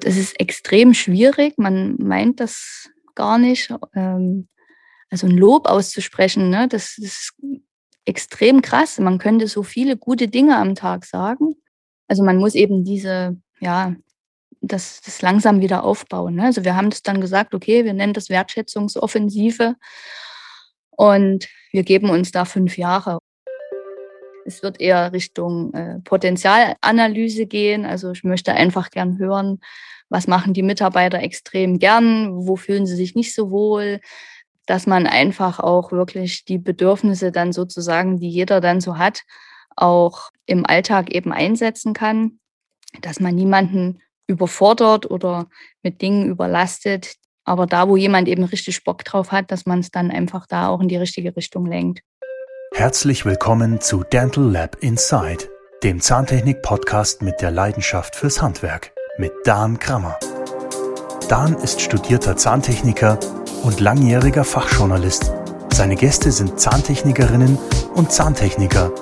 Das ist extrem schwierig. Man meint das gar nicht. Ähm, also ein Lob auszusprechen, ne, das ist extrem krass. Man könnte so viele gute Dinge am Tag sagen. Also man muss eben diese, ja, das, das langsam wieder aufbauen. Ne? Also wir haben das dann gesagt, okay, wir nennen das Wertschätzungsoffensive und wir geben uns da fünf Jahre. Es wird eher Richtung äh, Potenzialanalyse gehen. Also ich möchte einfach gern hören, was machen die Mitarbeiter extrem gern, wo fühlen sie sich nicht so wohl, dass man einfach auch wirklich die Bedürfnisse dann sozusagen, die jeder dann so hat, auch im Alltag eben einsetzen kann, dass man niemanden überfordert oder mit Dingen überlastet. Aber da, wo jemand eben richtig Bock drauf hat, dass man es dann einfach da auch in die richtige Richtung lenkt. Herzlich willkommen zu Dental Lab Inside, dem Zahntechnik-Podcast mit der Leidenschaft fürs Handwerk mit Dan Krammer. Dan ist studierter Zahntechniker und langjähriger Fachjournalist. Seine Gäste sind Zahntechnikerinnen und Zahntechniker,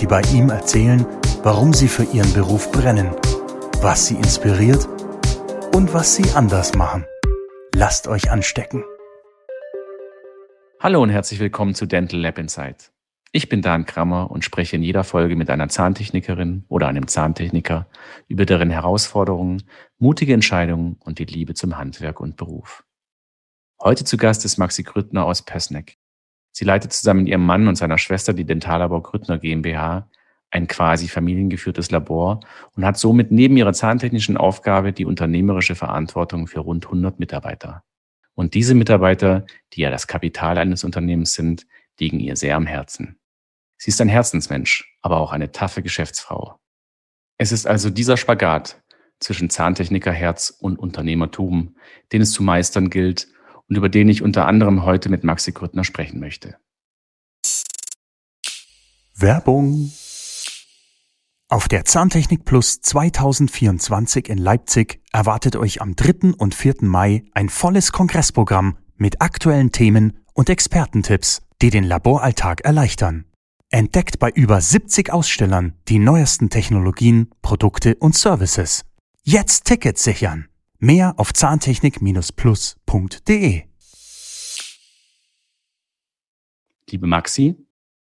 die bei ihm erzählen, warum sie für ihren Beruf brennen, was sie inspiriert und was sie anders machen. Lasst euch anstecken. Hallo und herzlich willkommen zu Dental Lab Insight. Ich bin Dan Krammer und spreche in jeder Folge mit einer Zahntechnikerin oder einem Zahntechniker über deren Herausforderungen, mutige Entscheidungen und die Liebe zum Handwerk und Beruf. Heute zu Gast ist Maxi Grüttner aus Pesneck. Sie leitet zusammen mit ihrem Mann und seiner Schwester die Dentallabor Grüttner GmbH, ein quasi familiengeführtes Labor und hat somit neben ihrer zahntechnischen Aufgabe die unternehmerische Verantwortung für rund 100 Mitarbeiter. Und diese Mitarbeiter, die ja das Kapital eines Unternehmens sind, liegen ihr sehr am Herzen. Sie ist ein Herzensmensch, aber auch eine taffe Geschäftsfrau. Es ist also dieser Spagat zwischen Zahntechnikerherz und Unternehmertum, den es zu meistern gilt und über den ich unter anderem heute mit Maxi Grüttner sprechen möchte. Werbung auf der Zahntechnik Plus 2024 in Leipzig erwartet euch am 3. und 4. Mai ein volles Kongressprogramm mit aktuellen Themen und Expertentipps, die den Laboralltag erleichtern. Entdeckt bei über 70 Ausstellern die neuesten Technologien, Produkte und Services. Jetzt Tickets sichern! Mehr auf zahntechnik-plus.de. Liebe Maxi,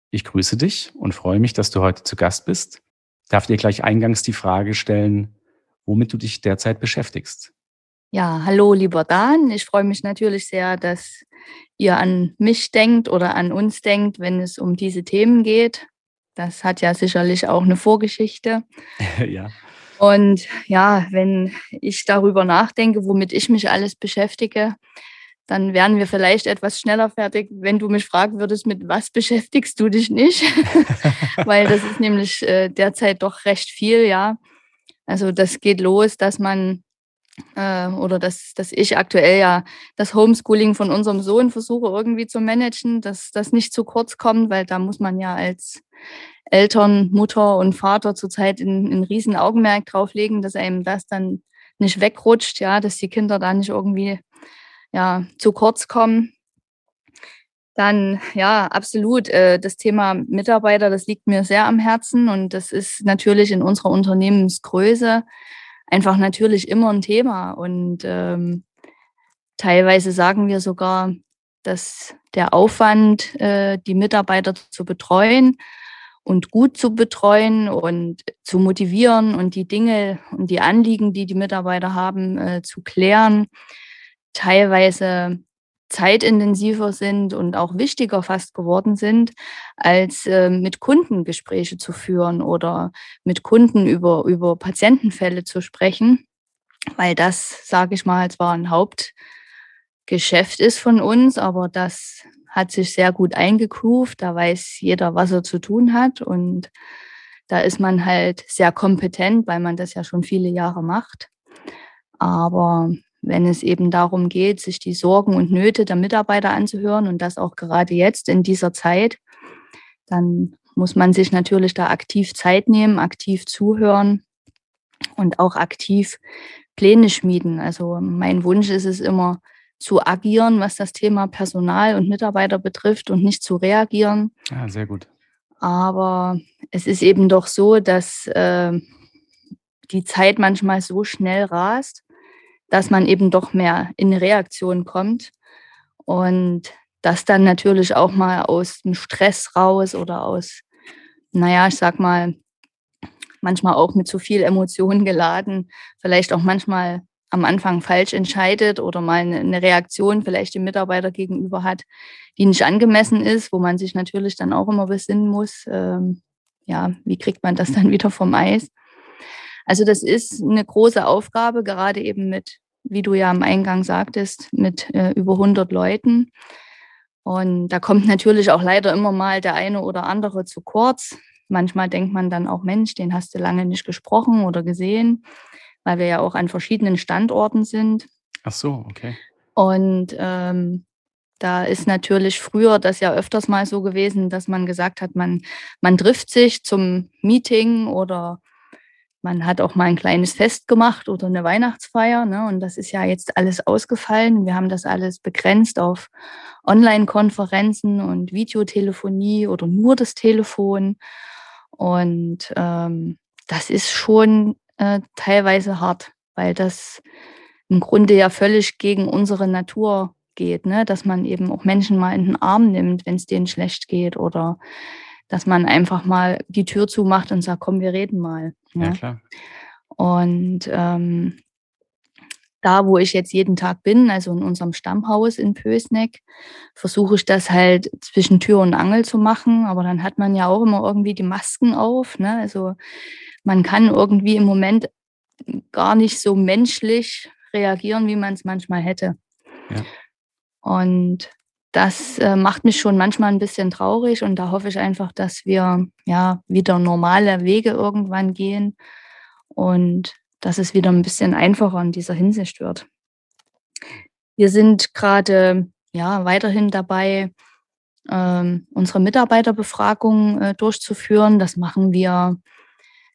ich grüße dich und freue mich, dass du heute zu Gast bist. Darf dir gleich eingangs die Frage stellen, womit du dich derzeit beschäftigst? Ja, hallo, lieber Dan. Ich freue mich natürlich sehr, dass ihr an mich denkt oder an uns denkt, wenn es um diese Themen geht. Das hat ja sicherlich auch eine Vorgeschichte. ja. Und ja, wenn ich darüber nachdenke, womit ich mich alles beschäftige, dann wären wir vielleicht etwas schneller fertig, wenn du mich fragen würdest, mit was beschäftigst du dich nicht? Weil das ist nämlich äh, derzeit doch recht viel, ja. Also das geht los, dass man äh, oder dass, dass ich aktuell ja das Homeschooling von unserem Sohn versuche irgendwie zu managen, dass das nicht zu kurz kommt, weil da muss man ja als Eltern, Mutter und Vater zurzeit ein, ein riesen Augenmerk drauflegen, dass einem das dann nicht wegrutscht, ja, dass die Kinder da nicht irgendwie ja, zu kurz kommen. Dann, ja, absolut. Äh, das Thema Mitarbeiter, das liegt mir sehr am Herzen und das ist natürlich in unserer Unternehmensgröße einfach natürlich immer ein Thema. Und ähm, teilweise sagen wir sogar, dass der Aufwand, äh, die Mitarbeiter zu betreuen, und gut zu betreuen und zu motivieren und die Dinge und die Anliegen, die die Mitarbeiter haben, äh, zu klären, teilweise zeitintensiver sind und auch wichtiger fast geworden sind, als äh, mit Kunden Gespräche zu führen oder mit Kunden über, über Patientenfälle zu sprechen, weil das, sage ich mal, zwar ein Hauptgeschäft ist von uns, aber das hat sich sehr gut eingegroovt. Da weiß jeder, was er zu tun hat. Und da ist man halt sehr kompetent, weil man das ja schon viele Jahre macht. Aber wenn es eben darum geht, sich die Sorgen und Nöte der Mitarbeiter anzuhören und das auch gerade jetzt in dieser Zeit, dann muss man sich natürlich da aktiv Zeit nehmen, aktiv zuhören und auch aktiv Pläne schmieden. Also mein Wunsch ist es immer, zu agieren, was das Thema Personal und Mitarbeiter betrifft und nicht zu reagieren. Ja, sehr gut. Aber es ist eben doch so, dass äh, die Zeit manchmal so schnell rast, dass man eben doch mehr in Reaktion kommt und das dann natürlich auch mal aus dem Stress raus oder aus, naja, ich sag mal, manchmal auch mit zu viel Emotionen geladen, vielleicht auch manchmal am Anfang falsch entscheidet oder mal eine Reaktion vielleicht dem Mitarbeiter gegenüber hat, die nicht angemessen ist, wo man sich natürlich dann auch immer besinnen muss, ähm, ja, wie kriegt man das dann wieder vom Eis? Also das ist eine große Aufgabe, gerade eben mit, wie du ja am Eingang sagtest, mit äh, über 100 Leuten. Und da kommt natürlich auch leider immer mal der eine oder andere zu kurz. Manchmal denkt man dann auch, Mensch, den hast du lange nicht gesprochen oder gesehen, weil wir ja auch an verschiedenen Standorten sind. Ach so, okay. Und ähm, da ist natürlich früher das ja öfters mal so gewesen, dass man gesagt hat, man, man trifft sich zum Meeting oder man hat auch mal ein kleines Fest gemacht oder eine Weihnachtsfeier. Ne? Und das ist ja jetzt alles ausgefallen. Wir haben das alles begrenzt auf Online-Konferenzen und Videotelefonie oder nur das Telefon. Und ähm, das ist schon äh, teilweise hart, weil das im Grunde ja völlig gegen unsere Natur geht, ne? dass man eben auch Menschen mal in den Arm nimmt, wenn es denen schlecht geht oder dass man einfach mal die Tür zumacht und sagt, komm, wir reden mal. Ne? Ja, klar. Und ähm, da, wo ich jetzt jeden Tag bin, also in unserem Stammhaus in Pösneck, versuche ich das halt zwischen Tür und Angel zu machen. Aber dann hat man ja auch immer irgendwie die Masken auf. Ne? Also man kann irgendwie im Moment gar nicht so menschlich reagieren, wie man es manchmal hätte. Ja. Und das äh, macht mich schon manchmal ein bisschen traurig und da hoffe ich einfach, dass wir ja wieder normale Wege irgendwann gehen und dass es wieder ein bisschen einfacher in dieser Hinsicht wird. Wir sind gerade ja weiterhin dabei, ähm, unsere Mitarbeiterbefragung äh, durchzuführen. Das machen wir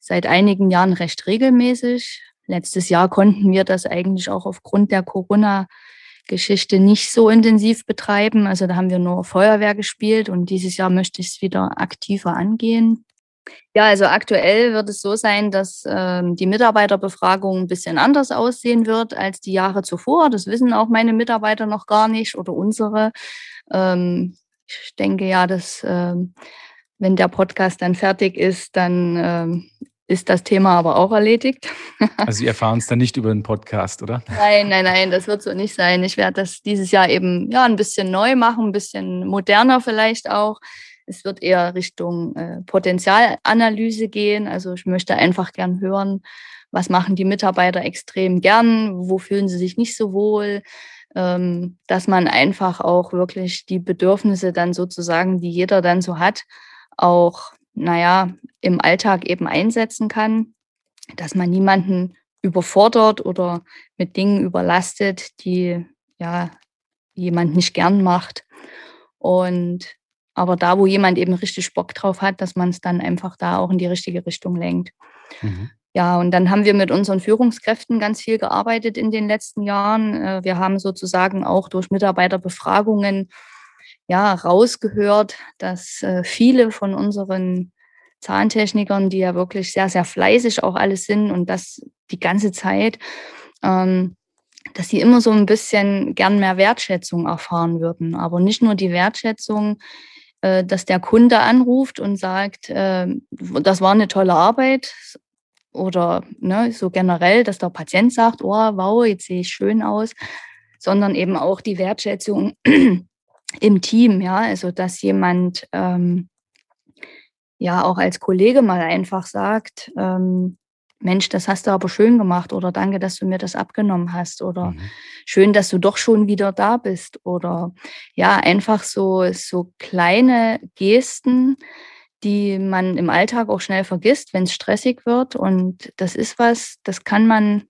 seit einigen Jahren recht regelmäßig. Letztes Jahr konnten wir das eigentlich auch aufgrund der Corona-Geschichte nicht so intensiv betreiben. Also da haben wir nur Feuerwehr gespielt und dieses Jahr möchte ich es wieder aktiver angehen. Ja, also aktuell wird es so sein, dass ähm, die Mitarbeiterbefragung ein bisschen anders aussehen wird als die Jahre zuvor. Das wissen auch meine Mitarbeiter noch gar nicht oder unsere. Ähm, ich denke ja, dass ähm, wenn der Podcast dann fertig ist, dann ähm, ist das Thema aber auch erledigt. Also Sie erfahren es dann nicht über den Podcast, oder? Nein, nein, nein, das wird so nicht sein. Ich werde das dieses Jahr eben ja ein bisschen neu machen, ein bisschen moderner vielleicht auch. Es wird eher Richtung äh, Potenzialanalyse gehen. Also ich möchte einfach gern hören, was machen die Mitarbeiter extrem gern, wo fühlen sie sich nicht so wohl, ähm, dass man einfach auch wirklich die Bedürfnisse dann sozusagen, die jeder dann so hat, auch, naja, im Alltag eben einsetzen kann, dass man niemanden überfordert oder mit Dingen überlastet, die ja jemand nicht gern macht. Und aber da, wo jemand eben richtig Bock drauf hat, dass man es dann einfach da auch in die richtige Richtung lenkt. Mhm. Ja, und dann haben wir mit unseren Führungskräften ganz viel gearbeitet in den letzten Jahren. Äh, wir haben sozusagen auch durch Mitarbeiterbefragungen ja rausgehört, dass äh, viele von unseren Zahntechnikern, die ja wirklich sehr, sehr fleißig auch alles sind und das die ganze Zeit, ähm, dass sie immer so ein bisschen gern mehr Wertschätzung erfahren würden. Aber nicht nur die Wertschätzung äh, dass der Kunde anruft und sagt, äh, das war eine tolle Arbeit oder ne, so generell, dass der Patient sagt, oh, wow, jetzt sehe ich schön aus, sondern eben auch die Wertschätzung im Team, ja, also dass jemand ähm, ja auch als Kollege mal einfach sagt, ähm, Mensch, das hast du aber schön gemacht oder danke, dass du mir das abgenommen hast oder mhm. schön, dass du doch schon wieder da bist oder ja, einfach so, so kleine Gesten, die man im Alltag auch schnell vergisst, wenn es stressig wird. Und das ist was, das kann man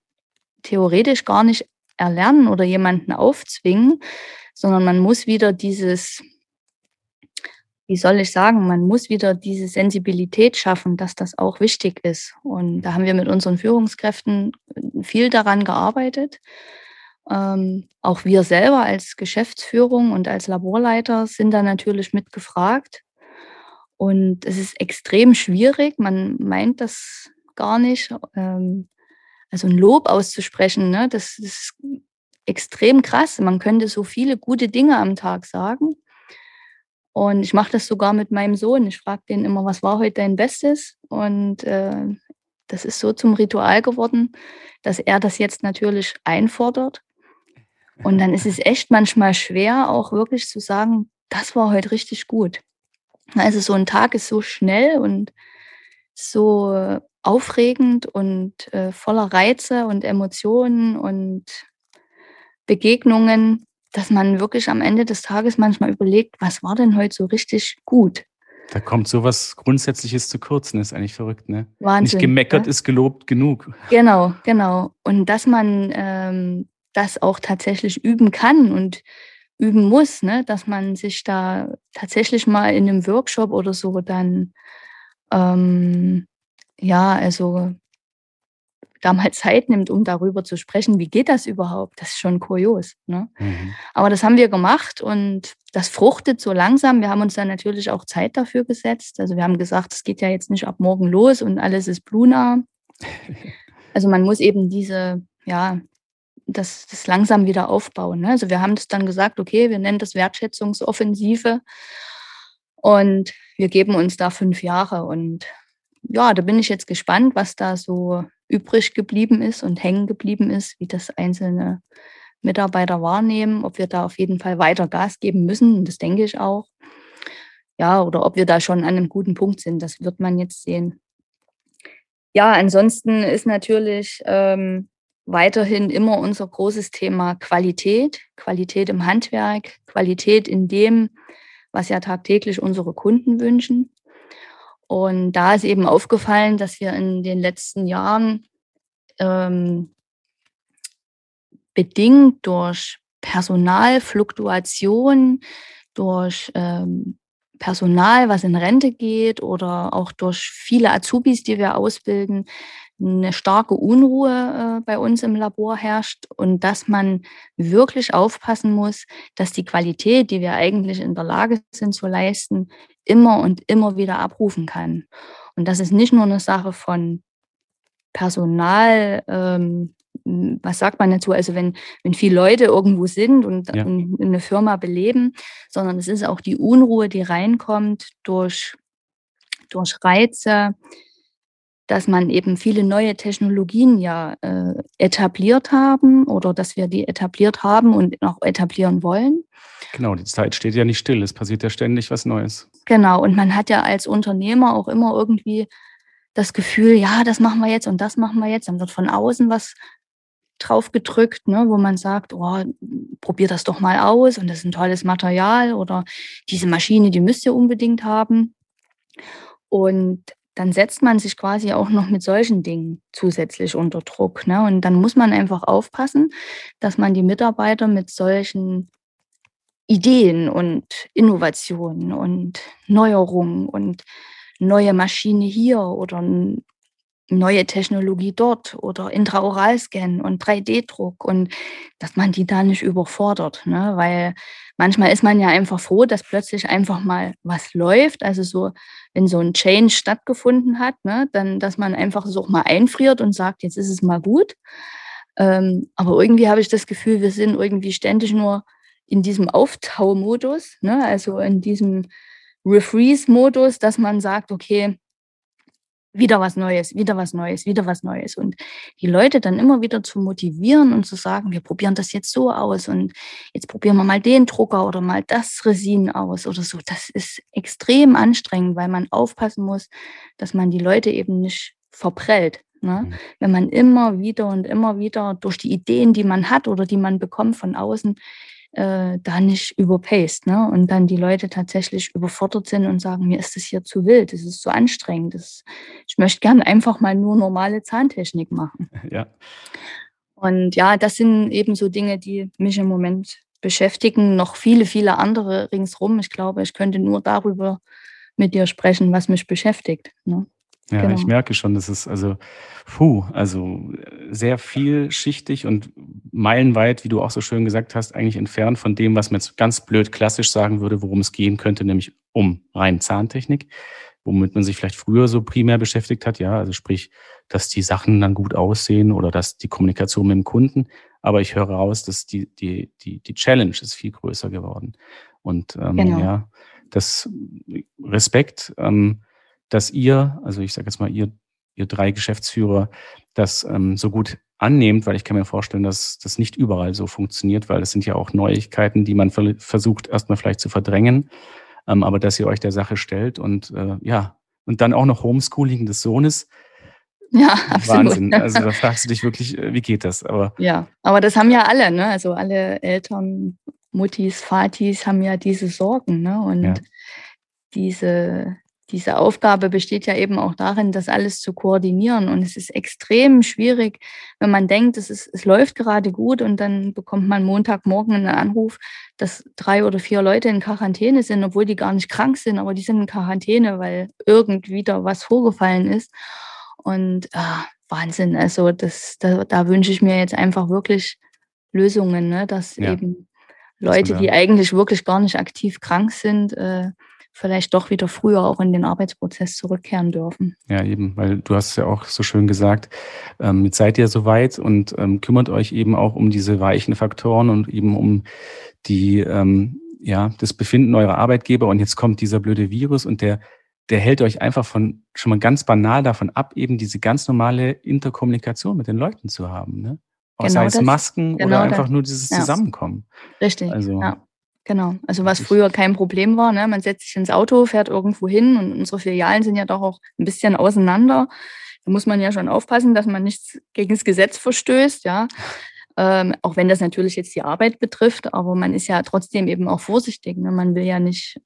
theoretisch gar nicht erlernen oder jemanden aufzwingen, sondern man muss wieder dieses wie soll ich sagen, man muss wieder diese Sensibilität schaffen, dass das auch wichtig ist. Und da haben wir mit unseren Führungskräften viel daran gearbeitet. Ähm, auch wir selber als Geschäftsführung und als Laborleiter sind da natürlich mitgefragt. Und es ist extrem schwierig. Man meint das gar nicht. Ähm, also ein Lob auszusprechen, ne, das ist extrem krass. Man könnte so viele gute Dinge am Tag sagen. Und ich mache das sogar mit meinem Sohn. Ich frage den immer, was war heute dein Bestes? Und äh, das ist so zum Ritual geworden, dass er das jetzt natürlich einfordert. Und dann ist es echt manchmal schwer, auch wirklich zu sagen, das war heute richtig gut. Also so ein Tag ist so schnell und so aufregend und äh, voller Reize und Emotionen und Begegnungen, dass man wirklich am Ende des Tages manchmal überlegt, was war denn heute so richtig gut? Da kommt sowas Grundsätzliches zu kurz, ne? Ist eigentlich verrückt, ne? Wahnsinn. Nicht gemeckert ja? ist gelobt genug. Genau, genau. Und dass man ähm, das auch tatsächlich üben kann und üben muss, ne? dass man sich da tatsächlich mal in einem Workshop oder so dann ähm, ja, also da mal Zeit nimmt, um darüber zu sprechen, wie geht das überhaupt? Das ist schon kurios. Ne? Mhm. Aber das haben wir gemacht und das fruchtet so langsam. Wir haben uns dann natürlich auch Zeit dafür gesetzt. Also wir haben gesagt, es geht ja jetzt nicht ab morgen los und alles ist blunah. Also man muss eben diese, ja, das, das langsam wieder aufbauen. Ne? Also wir haben das dann gesagt, okay, wir nennen das Wertschätzungsoffensive und wir geben uns da fünf Jahre und ja, da bin ich jetzt gespannt, was da so übrig geblieben ist und hängen geblieben ist, wie das einzelne Mitarbeiter wahrnehmen, ob wir da auf jeden Fall weiter Gas geben müssen, das denke ich auch. Ja, oder ob wir da schon an einem guten Punkt sind, das wird man jetzt sehen. Ja, ansonsten ist natürlich ähm, weiterhin immer unser großes Thema Qualität, Qualität im Handwerk, Qualität in dem, was ja tagtäglich unsere Kunden wünschen. Und da ist eben aufgefallen, dass wir in den letzten Jahren ähm, bedingt durch Personalfluktuation, durch ähm, Personal, was in Rente geht oder auch durch viele Azubis, die wir ausbilden, eine starke Unruhe äh, bei uns im Labor herrscht und dass man wirklich aufpassen muss, dass die Qualität, die wir eigentlich in der Lage sind zu leisten, immer und immer wieder abrufen kann. Und das ist nicht nur eine Sache von Personal, ähm, was sagt man dazu? Also wenn, wenn viele Leute irgendwo sind und, ja. und eine Firma beleben, sondern es ist auch die Unruhe, die reinkommt durch, durch Reize, dass man eben viele neue Technologien ja äh, etabliert haben oder dass wir die etabliert haben und noch etablieren wollen. Genau, die Zeit steht ja nicht still, es passiert ja ständig was Neues. Genau, und man hat ja als Unternehmer auch immer irgendwie das Gefühl, ja, das machen wir jetzt und das machen wir jetzt. Dann wird von außen was drauf gedrückt, ne, wo man sagt, oh, probier das doch mal aus und das ist ein tolles Material oder diese Maschine, die müsst ihr unbedingt haben. Und dann setzt man sich quasi auch noch mit solchen Dingen zusätzlich unter Druck. Ne? Und dann muss man einfach aufpassen, dass man die Mitarbeiter mit solchen Ideen und Innovationen und Neuerungen und neue Maschine hier oder neue Technologie dort oder Intraoralscan und 3D-Druck und dass man die da nicht überfordert, ne? weil manchmal ist man ja einfach froh, dass plötzlich einfach mal was läuft, also so, wenn so ein Change stattgefunden hat, ne? dann, dass man einfach so mal einfriert und sagt, jetzt ist es mal gut. Ähm, aber irgendwie habe ich das Gefühl, wir sind irgendwie ständig nur in diesem Auftaumodus, ne? also in diesem Refreeze-Modus, dass man sagt, okay, wieder was Neues, wieder was Neues, wieder was Neues. Und die Leute dann immer wieder zu motivieren und zu sagen, wir probieren das jetzt so aus und jetzt probieren wir mal den Drucker oder mal das Resin aus oder so. Das ist extrem anstrengend, weil man aufpassen muss, dass man die Leute eben nicht verprellt. Ne? Mhm. Wenn man immer wieder und immer wieder durch die Ideen, die man hat oder die man bekommt von außen, äh, da nicht überpaced. Ne? Und dann die Leute tatsächlich überfordert sind und sagen, mir ist das hier zu wild, das ist zu anstrengend. Das, ich möchte gerne einfach mal nur normale Zahntechnik machen. Ja. Und ja, das sind eben so Dinge, die mich im Moment beschäftigen. Noch viele, viele andere ringsrum. Ich glaube, ich könnte nur darüber mit dir sprechen, was mich beschäftigt. Ne? Ja, genau. ich merke schon, das ist also, puh, also sehr vielschichtig und meilenweit, wie du auch so schön gesagt hast, eigentlich entfernt von dem, was man jetzt ganz blöd klassisch sagen würde, worum es gehen könnte, nämlich um rein Zahntechnik. womit man sich vielleicht früher so primär beschäftigt hat, ja, also sprich, dass die Sachen dann gut aussehen oder dass die Kommunikation mit dem Kunden. Aber ich höre raus, dass die, die, die, die Challenge ist viel größer geworden. Und ähm, genau. ja, das Respekt, ähm, dass ihr, also ich sage jetzt mal, ihr, ihr drei Geschäftsführer, das ähm, so gut annehmt, weil ich kann mir vorstellen, dass das nicht überall so funktioniert, weil es sind ja auch Neuigkeiten, die man versucht erstmal vielleicht zu verdrängen, ähm, aber dass ihr euch der Sache stellt und äh, ja, und dann auch noch Homeschooling des Sohnes. Ja, absolut. Wahnsinn. Also da fragst du dich wirklich, äh, wie geht das? Aber ja, aber das haben ja alle, ne? Also alle Eltern, Muttis, Vatis haben ja diese Sorgen, ne? Und ja. diese diese Aufgabe besteht ja eben auch darin, das alles zu koordinieren. Und es ist extrem schwierig, wenn man denkt, es, ist, es läuft gerade gut und dann bekommt man Montagmorgen einen Anruf, dass drei oder vier Leute in Quarantäne sind, obwohl die gar nicht krank sind, aber die sind in Quarantäne, weil irgendwie da was vorgefallen ist. Und ah, Wahnsinn, also das, da, da wünsche ich mir jetzt einfach wirklich Lösungen, ne? dass ja. eben Leute, die eigentlich wirklich gar nicht aktiv krank sind, äh, vielleicht doch wieder früher auch in den Arbeitsprozess zurückkehren dürfen. Ja, eben, weil du hast ja auch so schön gesagt, ähm, jetzt seid ihr soweit und ähm, kümmert euch eben auch um diese weichen Faktoren und eben um die, ähm, ja, das Befinden eurer Arbeitgeber und jetzt kommt dieser blöde Virus und der, der hält euch einfach von, schon mal ganz banal davon ab, eben diese ganz normale Interkommunikation mit den Leuten zu haben, ne? Genau sei es Masken genau oder einfach das. nur dieses ja. Zusammenkommen. Richtig. Also, ja. Genau, also was früher kein Problem war, ne? man setzt sich ins Auto, fährt irgendwo hin und unsere Filialen sind ja doch auch ein bisschen auseinander. Da muss man ja schon aufpassen, dass man nichts gegen das Gesetz verstößt, ja. Ähm, auch wenn das natürlich jetzt die Arbeit betrifft, aber man ist ja trotzdem eben auch vorsichtig. Ne? Man will ja nicht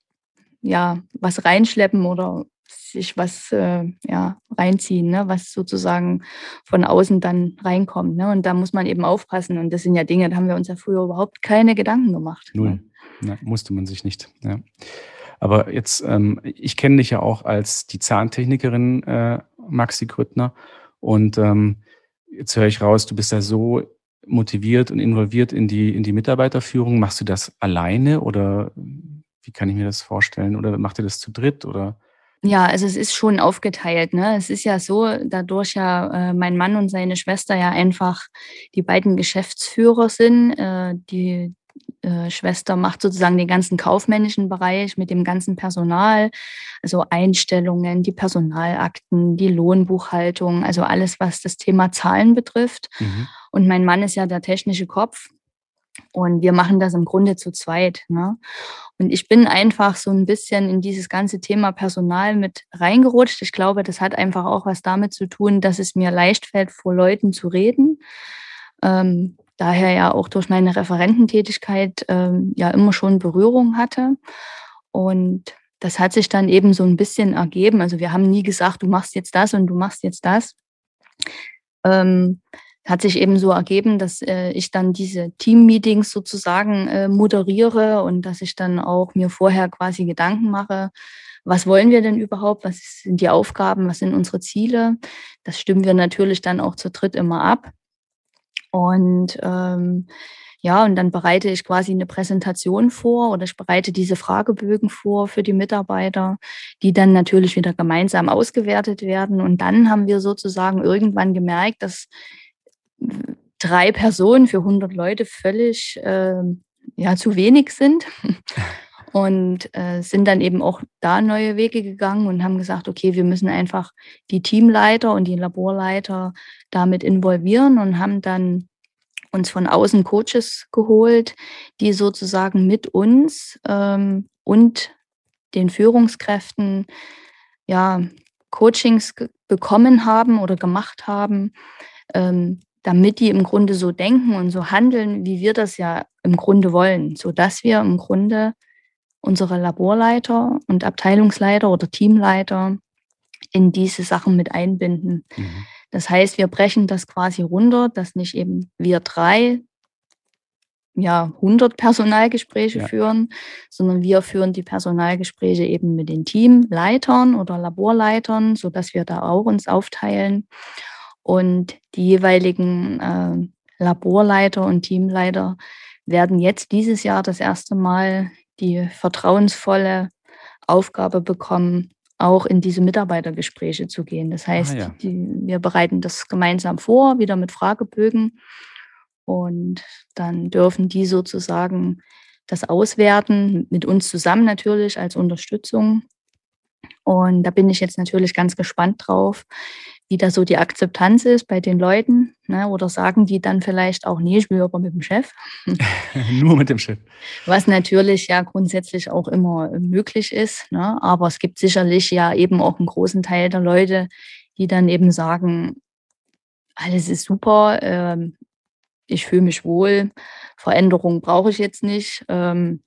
ja was reinschleppen oder sich was äh, ja, reinziehen, ne? was sozusagen von außen dann reinkommt. Ne? Und da muss man eben aufpassen. Und das sind ja Dinge, da haben wir uns ja früher überhaupt keine Gedanken gemacht. Null. Ne? Na, musste man sich nicht. Ja. Aber jetzt, ähm, ich kenne dich ja auch als die Zahntechnikerin äh, Maxi Grüttner. Und ähm, jetzt höre ich raus, du bist ja so motiviert und involviert in die, in die Mitarbeiterführung. Machst du das alleine oder wie kann ich mir das vorstellen? Oder macht ihr das zu dritt oder? Ja, also es ist schon aufgeteilt. Ne? Es ist ja so, dadurch ja äh, mein Mann und seine Schwester ja einfach die beiden Geschäftsführer sind, äh, die äh, Schwester macht sozusagen den ganzen kaufmännischen Bereich mit dem ganzen Personal, also Einstellungen, die Personalakten, die Lohnbuchhaltung, also alles, was das Thema Zahlen betrifft. Mhm. Und mein Mann ist ja der technische Kopf. Und wir machen das im Grunde zu zweit. Ne? Und ich bin einfach so ein bisschen in dieses ganze Thema Personal mit reingerutscht. Ich glaube, das hat einfach auch was damit zu tun, dass es mir leicht fällt, vor Leuten zu reden. Ähm, daher ja auch durch meine Referententätigkeit ähm, ja immer schon Berührung hatte. Und das hat sich dann eben so ein bisschen ergeben. Also wir haben nie gesagt, du machst jetzt das und du machst jetzt das. Ähm, hat sich eben so ergeben, dass äh, ich dann diese Team-Meetings sozusagen äh, moderiere und dass ich dann auch mir vorher quasi Gedanken mache, was wollen wir denn überhaupt, was sind die Aufgaben, was sind unsere Ziele. Das stimmen wir natürlich dann auch zu dritt immer ab. Und ähm, ja, und dann bereite ich quasi eine Präsentation vor oder ich bereite diese Fragebögen vor für die Mitarbeiter, die dann natürlich wieder gemeinsam ausgewertet werden. Und dann haben wir sozusagen irgendwann gemerkt, dass drei Personen für 100 Leute völlig äh, ja, zu wenig sind. Und äh, sind dann eben auch da neue Wege gegangen und haben gesagt, okay, wir müssen einfach die Teamleiter und die Laborleiter damit involvieren und haben dann uns von außen Coaches geholt, die sozusagen mit uns ähm, und den Führungskräften ja Coachings bekommen haben oder gemacht haben, ähm, damit die im Grunde so denken und so handeln, wie wir das ja im Grunde wollen, so dass wir im Grunde unsere Laborleiter und Abteilungsleiter oder Teamleiter in diese Sachen mit einbinden. Mhm. Das heißt, wir brechen das quasi runter, dass nicht eben wir drei ja 100 Personalgespräche ja. führen, sondern wir führen die Personalgespräche eben mit den Teamleitern oder Laborleitern, so dass wir da auch uns aufteilen und die jeweiligen äh, Laborleiter und Teamleiter werden jetzt dieses Jahr das erste Mal die vertrauensvolle Aufgabe bekommen, auch in diese Mitarbeitergespräche zu gehen. Das heißt, ah, ja. die, wir bereiten das gemeinsam vor, wieder mit Fragebögen. Und dann dürfen die sozusagen das auswerten, mit uns zusammen natürlich als Unterstützung. Und da bin ich jetzt natürlich ganz gespannt drauf, wie da so die Akzeptanz ist bei den Leuten. Ne? Oder sagen die dann vielleicht auch, nee, ich will aber mit dem Chef. Nur mit dem Chef. Was natürlich ja grundsätzlich auch immer möglich ist. Ne? Aber es gibt sicherlich ja eben auch einen großen Teil der Leute, die dann eben sagen, alles ist super, ähm, ich fühle mich wohl, Veränderung brauche ich jetzt nicht. Ähm,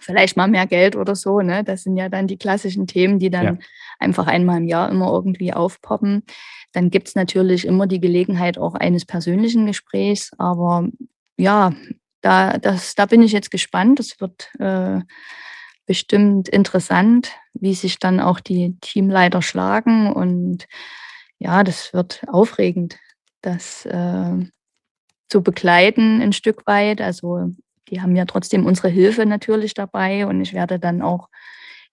vielleicht mal mehr Geld oder so. Ne? Das sind ja dann die klassischen Themen, die dann ja. einfach einmal im Jahr immer irgendwie aufpoppen. Dann gibt es natürlich immer die Gelegenheit auch eines persönlichen Gesprächs. Aber ja, da, das, da bin ich jetzt gespannt. Das wird äh, bestimmt interessant, wie sich dann auch die Teamleiter schlagen. Und ja, das wird aufregend, das äh, zu begleiten ein Stück weit. Also die haben ja trotzdem unsere Hilfe natürlich dabei und ich werde dann auch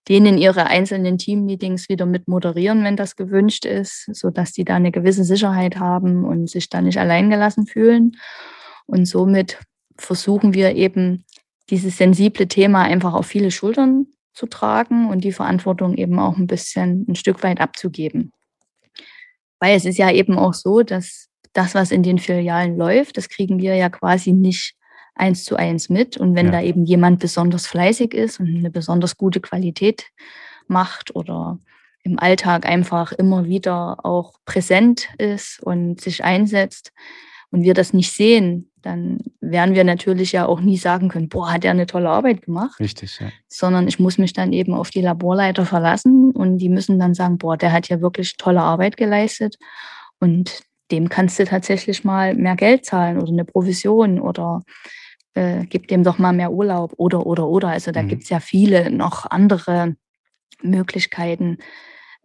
denen ihre einzelnen Teammeetings wieder mit moderieren, wenn das gewünscht ist, sodass die da eine gewisse Sicherheit haben und sich da nicht alleingelassen fühlen. Und somit versuchen wir eben dieses sensible Thema einfach auf viele Schultern zu tragen und die Verantwortung eben auch ein bisschen ein Stück weit abzugeben. Weil es ist ja eben auch so, dass das, was in den Filialen läuft, das kriegen wir ja quasi nicht eins zu eins mit. Und wenn ja. da eben jemand besonders fleißig ist und eine besonders gute Qualität macht oder im Alltag einfach immer wieder auch präsent ist und sich einsetzt und wir das nicht sehen, dann werden wir natürlich ja auch nie sagen können, boah, hat er eine tolle Arbeit gemacht. Richtig, ja. Sondern ich muss mich dann eben auf die Laborleiter verlassen und die müssen dann sagen, boah, der hat ja wirklich tolle Arbeit geleistet und dem kannst du tatsächlich mal mehr Geld zahlen oder eine Provision oder äh, gib dem doch mal mehr Urlaub oder, oder, oder. Also da mhm. gibt es ja viele noch andere Möglichkeiten,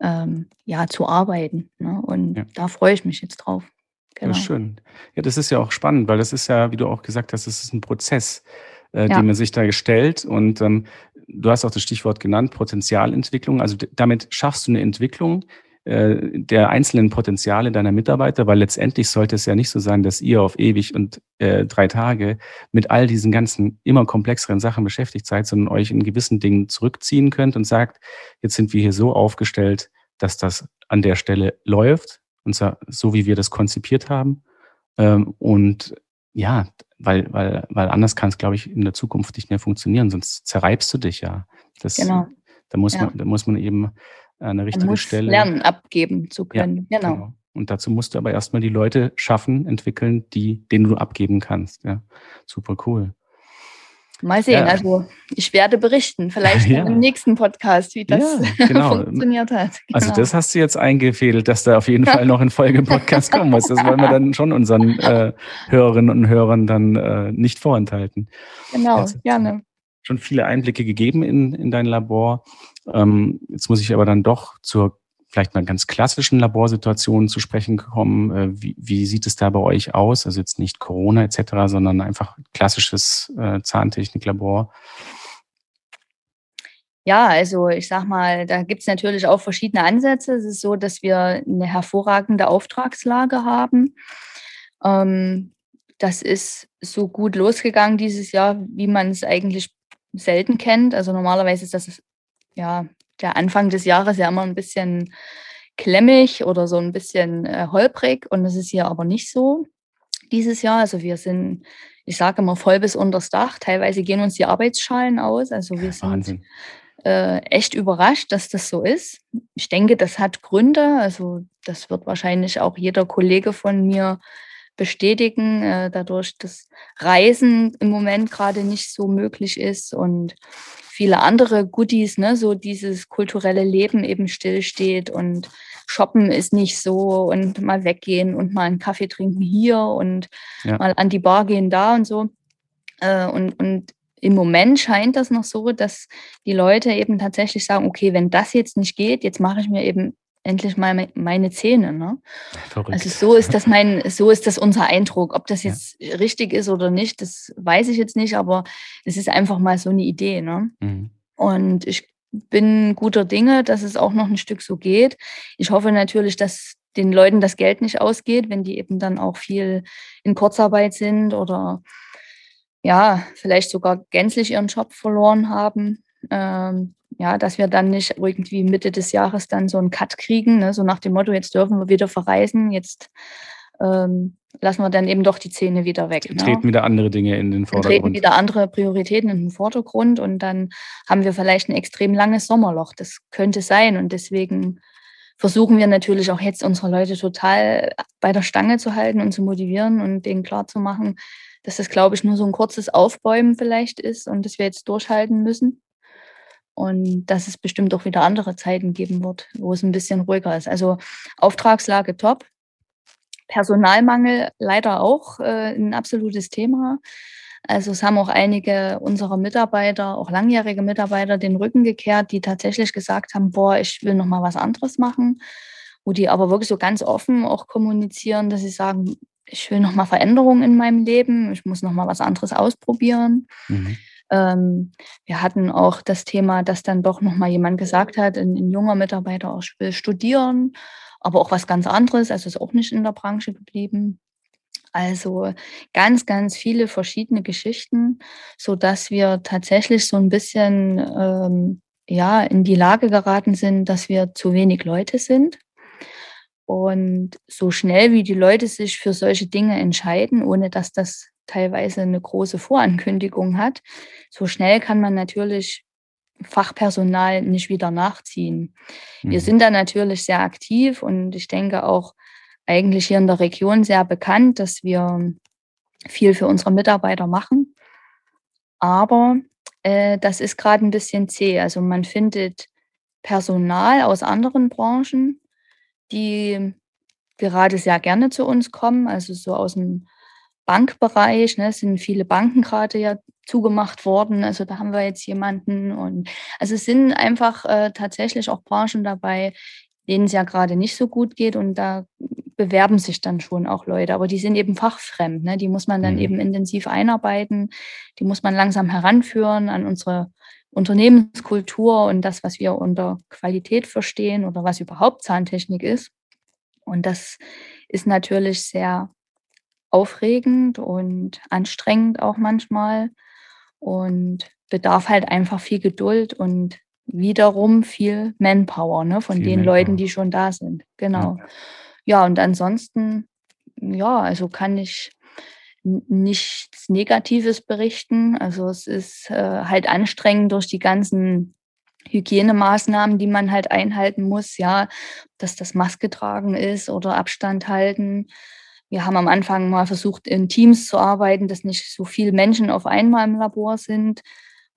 ähm, ja, zu arbeiten. Ne? Und ja. da freue ich mich jetzt drauf. Genau. Ja, schön. Ja, das ist ja auch spannend, weil das ist ja, wie du auch gesagt hast, das ist ein Prozess, äh, ja. den man sich da gestellt. Und ähm, du hast auch das Stichwort genannt, Potenzialentwicklung. Also damit schaffst du eine Entwicklung, der einzelnen Potenziale deiner Mitarbeiter, weil letztendlich sollte es ja nicht so sein, dass ihr auf ewig und äh, drei Tage mit all diesen ganzen immer komplexeren Sachen beschäftigt seid, sondern euch in gewissen Dingen zurückziehen könnt und sagt, jetzt sind wir hier so aufgestellt, dass das an der Stelle läuft, und zwar so, wie wir das konzipiert haben. Ähm, und ja, weil, weil, weil anders kann es, glaube ich, in der Zukunft nicht mehr funktionieren, sonst zerreibst du dich ja. Das, genau. Da muss, ja. man, da muss man eben eine richtige muss Stelle. Lernen, abgeben zu können. Ja, genau. genau. Und dazu musst du aber erstmal die Leute schaffen, entwickeln, die, denen du abgeben kannst. Ja, super cool. Mal sehen, ja. also ich werde berichten, vielleicht ja. im nächsten Podcast, wie das ja, genau. funktioniert hat. Also genau. Also das hast du jetzt eingefädelt, dass da auf jeden Fall noch ein Folge-Podcast kommen muss. Das wollen wir dann schon unseren äh, Hörerinnen und Hörern dann äh, nicht vorenthalten. Genau, jetzt, gerne. Schon viele Einblicke gegeben in, in dein Labor. Ähm, jetzt muss ich aber dann doch zur vielleicht mal ganz klassischen Laborsituation zu sprechen kommen. Äh, wie, wie sieht es da bei euch aus? Also jetzt nicht Corona etc., sondern einfach klassisches äh, Zahntechniklabor. Ja, also ich sag mal, da gibt es natürlich auch verschiedene Ansätze. Es ist so, dass wir eine hervorragende Auftragslage haben. Ähm, das ist so gut losgegangen dieses Jahr, wie man es eigentlich selten kennt. Also normalerweise ist das ja, der Anfang des Jahres ja immer ein bisschen klemmig oder so ein bisschen äh, holprig und das ist hier aber nicht so dieses Jahr. Also wir sind, ich sage immer, voll bis unters Dach. Teilweise gehen uns die Arbeitsschalen aus. Also wir sind äh, echt überrascht, dass das so ist. Ich denke, das hat Gründe. Also das wird wahrscheinlich auch jeder Kollege von mir bestätigen, äh, dadurch, dass Reisen im Moment gerade nicht so möglich ist und viele andere Goodies, ne, so dieses kulturelle Leben eben stillsteht und shoppen ist nicht so und mal weggehen und mal einen Kaffee trinken hier und ja. mal an die Bar gehen da und so. Äh, und, und im Moment scheint das noch so, dass die Leute eben tatsächlich sagen, okay, wenn das jetzt nicht geht, jetzt mache ich mir eben endlich mal meine Zähne. Ne? Also so ist das mein, so ist das unser Eindruck. Ob das jetzt ja. richtig ist oder nicht, das weiß ich jetzt nicht, aber es ist einfach mal so eine Idee. Ne? Mhm. Und ich bin guter Dinge, dass es auch noch ein Stück so geht. Ich hoffe natürlich, dass den Leuten das Geld nicht ausgeht, wenn die eben dann auch viel in Kurzarbeit sind oder ja, vielleicht sogar gänzlich ihren Job verloren haben. Ähm, ja, dass wir dann nicht irgendwie Mitte des Jahres dann so einen Cut kriegen, ne? so nach dem Motto, jetzt dürfen wir wieder verreisen, jetzt ähm, lassen wir dann eben doch die Zähne wieder weg. Ne? Treten wieder andere Dinge in den Vordergrund. Treten wieder andere Prioritäten in den Vordergrund und dann haben wir vielleicht ein extrem langes Sommerloch. Das könnte sein und deswegen versuchen wir natürlich auch jetzt unsere Leute total bei der Stange zu halten und zu motivieren und denen klarzumachen, dass das, glaube ich, nur so ein kurzes Aufbäumen vielleicht ist und dass wir jetzt durchhalten müssen. Und dass es bestimmt auch wieder andere Zeiten geben wird, wo es ein bisschen ruhiger ist. Also Auftragslage top. Personalmangel leider auch äh, ein absolutes Thema. Also es haben auch einige unserer Mitarbeiter, auch langjährige Mitarbeiter, den Rücken gekehrt, die tatsächlich gesagt haben, boah, ich will noch mal was anderes machen, wo die aber wirklich so ganz offen auch kommunizieren, dass sie sagen, ich will noch mal Veränderungen in meinem Leben, ich muss noch mal was anderes ausprobieren. Mhm. Ähm, wir hatten auch das Thema, dass dann doch noch mal jemand gesagt hat, ein, ein junger Mitarbeiter auch will studieren, aber auch was ganz anderes, also ist auch nicht in der Branche geblieben. Also ganz, ganz viele verschiedene Geschichten, so dass wir tatsächlich so ein bisschen ähm, ja in die Lage geraten sind, dass wir zu wenig Leute sind. Und so schnell wie die Leute sich für solche Dinge entscheiden, ohne dass das teilweise eine große Vorankündigung hat, so schnell kann man natürlich Fachpersonal nicht wieder nachziehen. Mhm. Wir sind da natürlich sehr aktiv und ich denke auch eigentlich hier in der Region sehr bekannt, dass wir viel für unsere Mitarbeiter machen. Aber äh, das ist gerade ein bisschen zäh. Also man findet Personal aus anderen Branchen, die gerade sehr gerne zu uns kommen, also so aus dem Bankbereich, ne, sind viele Banken gerade ja zugemacht worden. Also da haben wir jetzt jemanden und also es sind einfach äh, tatsächlich auch Branchen dabei, denen es ja gerade nicht so gut geht und da bewerben sich dann schon auch Leute, aber die sind eben fachfremd. Ne? Die muss man dann mhm. eben intensiv einarbeiten, die muss man langsam heranführen an unsere Unternehmenskultur und das, was wir unter Qualität verstehen oder was überhaupt Zahntechnik ist. Und das ist natürlich sehr aufregend und anstrengend auch manchmal und bedarf halt einfach viel Geduld und wiederum viel Manpower ne, von viel den Manpower. Leuten, die schon da sind. Genau. Ja. ja, und ansonsten, ja, also kann ich nichts Negatives berichten. Also es ist äh, halt anstrengend durch die ganzen Hygienemaßnahmen, die man halt einhalten muss, ja, dass das Maske tragen ist oder Abstand halten. Wir haben am Anfang mal versucht, in Teams zu arbeiten, dass nicht so viele Menschen auf einmal im Labor sind.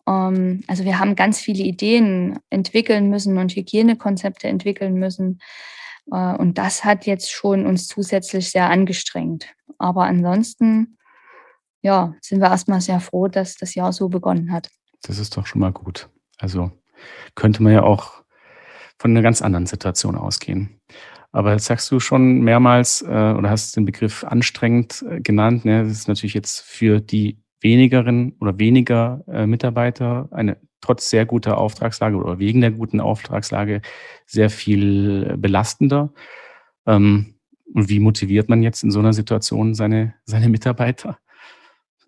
Ähm, also wir haben ganz viele Ideen entwickeln müssen und Hygienekonzepte entwickeln müssen. Äh, und das hat jetzt schon uns zusätzlich sehr angestrengt. Aber ansonsten, ja, sind wir erstmal sehr froh, dass das Jahr so begonnen hat. Das ist doch schon mal gut. Also könnte man ja auch von einer ganz anderen Situation ausgehen. Aber jetzt sagst du schon mehrmals äh, oder hast den Begriff anstrengend äh, genannt. Ne? Das ist natürlich jetzt für die wenigeren oder weniger äh, Mitarbeiter eine trotz sehr guter Auftragslage oder wegen der guten Auftragslage sehr viel belastender. Ähm, und wie motiviert man jetzt in so einer Situation seine, seine Mitarbeiter?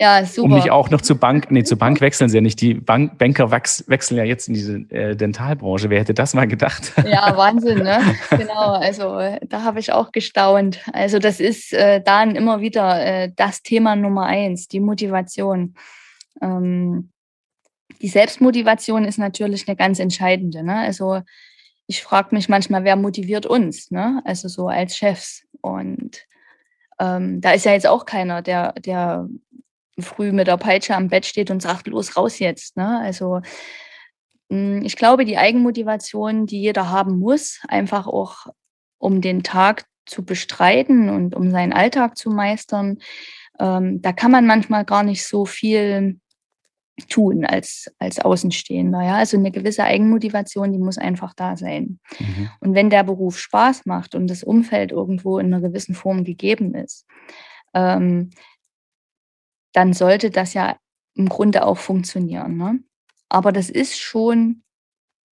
Ja, super. Um nicht auch noch zur Bank, nee, zur Bank wechseln sie ja nicht. Die Bank, Banker wechseln ja jetzt in diese äh, Dentalbranche. Wer hätte das mal gedacht? Ja, Wahnsinn, ne? genau. Also da habe ich auch gestaunt. Also das ist äh, dann immer wieder äh, das Thema Nummer eins, die Motivation. Ähm, die Selbstmotivation ist natürlich eine ganz entscheidende. Ne? Also ich frage mich manchmal, wer motiviert uns? Ne? Also so als Chefs. Und ähm, da ist ja jetzt auch keiner, der, der früh mit der Peitsche am Bett steht und sagt, los, raus jetzt. Ne? Also hm, ich glaube, die Eigenmotivation, die jeder haben muss, einfach auch um den Tag zu bestreiten und um seinen Alltag zu meistern, ähm, da kann man manchmal gar nicht so viel tun als, als Außenstehender. Ja? Also eine gewisse Eigenmotivation, die muss einfach da sein. Mhm. Und wenn der Beruf Spaß macht und das Umfeld irgendwo in einer gewissen Form gegeben ist, ähm, dann sollte das ja im Grunde auch funktionieren. Ne? Aber das ist schon